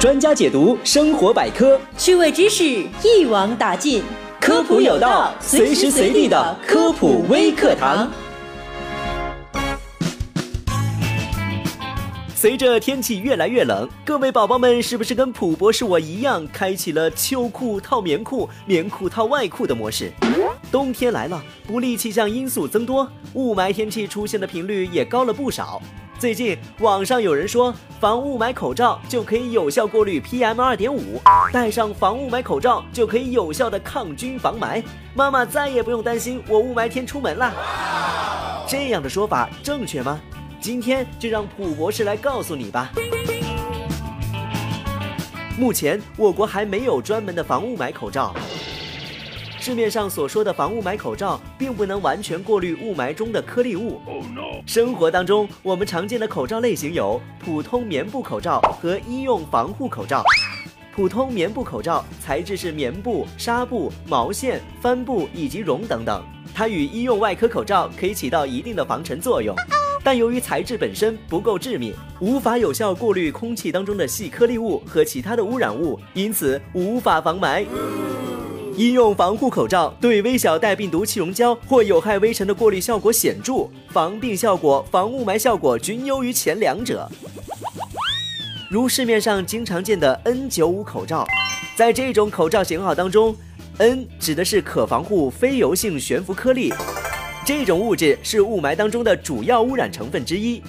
专家解读生活百科，趣味知识一网打尽，科普有道，随时随地的科普微课堂。随着天气越来越冷，各位宝宝们是不是跟普博士我一样，开启了秋裤套棉裤、棉裤套外裤的模式？冬天来了，不利气象因素增多，雾霾天气出现的频率也高了不少。最近网上有人说，防雾霾口罩就可以有效过滤 PM 二点五，戴上防雾霾口罩就可以有效的抗菌防霾，妈妈再也不用担心我雾霾天出门了。这样的说法正确吗？今天就让普博士来告诉你吧。目前我国还没有专门的防雾霾口罩。市面上所说的防雾霾口罩，并不能完全过滤雾霾中的颗粒物。生活当中，我们常见的口罩类型有普通棉布口罩和医用防护口罩。普通棉布口罩材质是棉布、纱布、毛线、帆布以及绒等等，它与医用外科口罩可以起到一定的防尘作用。但由于材质本身不够致密，无法有效过滤空气当中的细颗粒物和其他的污染物，因此无法防霾。医用防护口罩对微小带病毒气溶胶或有害微尘的过滤效果显著，防病效果、防雾霾效果均优于前两者。如市面上经常见的 N95 口罩，在这种口罩型号当中，N 指的是可防护非油性悬浮颗粒。这种物质是雾霾当中的主要污染成分之一。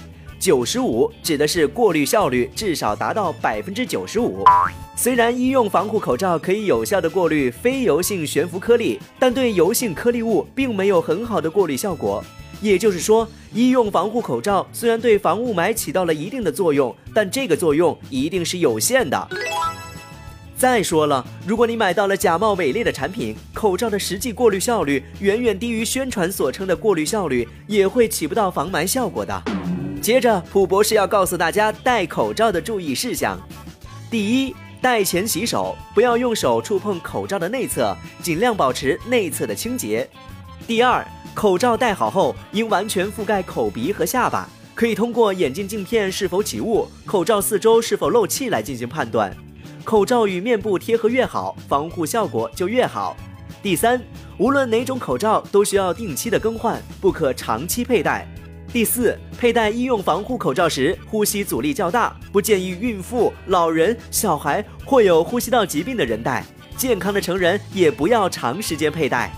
九十五指的是过滤效率至少达到百分之九十五。虽然医用防护口罩可以有效的过滤非油性悬浮颗粒，但对油性颗粒物并没有很好的过滤效果。也就是说，医用防护口罩虽然对防雾霾起到了一定的作用，但这个作用一定是有限的。再说了，如果你买到了假冒伪劣的产品，口罩的实际过滤效率远远低于宣传所称的过滤效率，也会起不到防霾效果的。接着，普博士要告诉大家戴口罩的注意事项：第一，戴前洗手，不要用手触碰口罩的内侧，尽量保持内侧的清洁；第二，口罩戴好后应完全覆盖口鼻和下巴，可以通过眼镜镜片是否起雾、口罩四周是否漏气来进行判断。口罩与面部贴合越好，防护效果就越好。第三，无论哪种口罩都需要定期的更换，不可长期佩戴。第四，佩戴医用防护口罩时，呼吸阻力较大，不建议孕妇、老人、小孩或有呼吸道疾病的人戴。健康的成人也不要长时间佩戴。